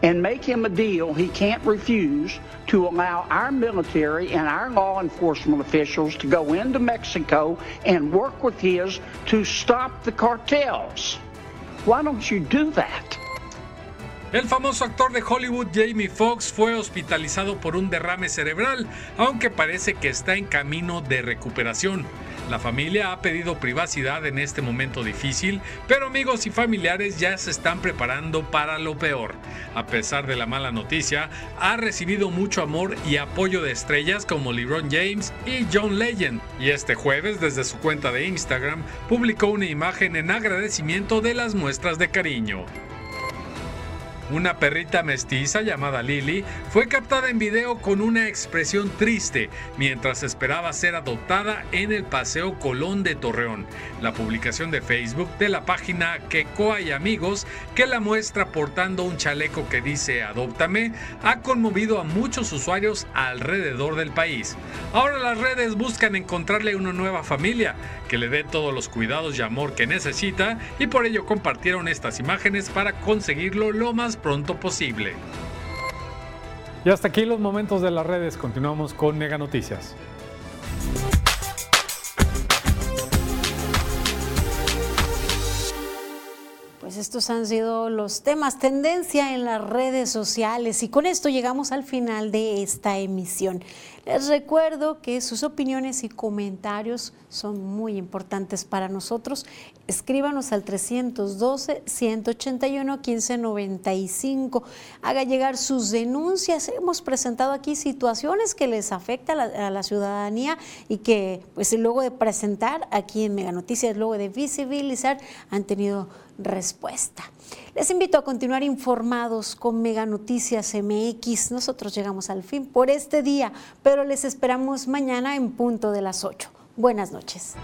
and make him a deal he can't refuse to allow our military and our law enforcement officials to go into Mexico and work with his to stop the cartels. Why don't you do that? El famoso actor de Hollywood Jamie Foxx fue hospitalizado por un derrame cerebral, aunque parece que está en camino de recuperación. La familia ha pedido privacidad en este momento difícil, pero amigos y familiares ya se están preparando para lo peor. A pesar de la mala noticia, ha recibido mucho amor y apoyo de estrellas como LeBron James y John Legend, y este jueves desde su cuenta de Instagram publicó una imagen en agradecimiento de las muestras de cariño. Una perrita mestiza llamada Lily fue captada en video con una expresión triste mientras esperaba ser adoptada en el Paseo Colón de Torreón. La publicación de Facebook de la página Quecoa y Amigos, que la muestra portando un chaleco que dice Adóptame, ha conmovido a muchos usuarios alrededor del país. Ahora las redes buscan encontrarle una nueva familia que le dé todos los cuidados y amor que necesita y por ello compartieron estas imágenes para conseguirlo lo más pronto posible. Y hasta aquí los momentos de las redes. Continuamos con Mega Noticias. Pues estos han sido los temas tendencia en las redes sociales y con esto llegamos al final de esta emisión. Les recuerdo que sus opiniones y comentarios son muy importantes para nosotros. Escríbanos al 312-181-1595. Haga llegar sus denuncias. Hemos presentado aquí situaciones que les afectan a la, ciudadanía y que, pues, luego de presentar aquí en Mega Noticias, luego de visibilizar, han tenido respuesta. Les invito a continuar informados con Mega Noticias MX. Nosotros llegamos al fin por este día, pero les esperamos mañana en punto de las 8. Buenas noches.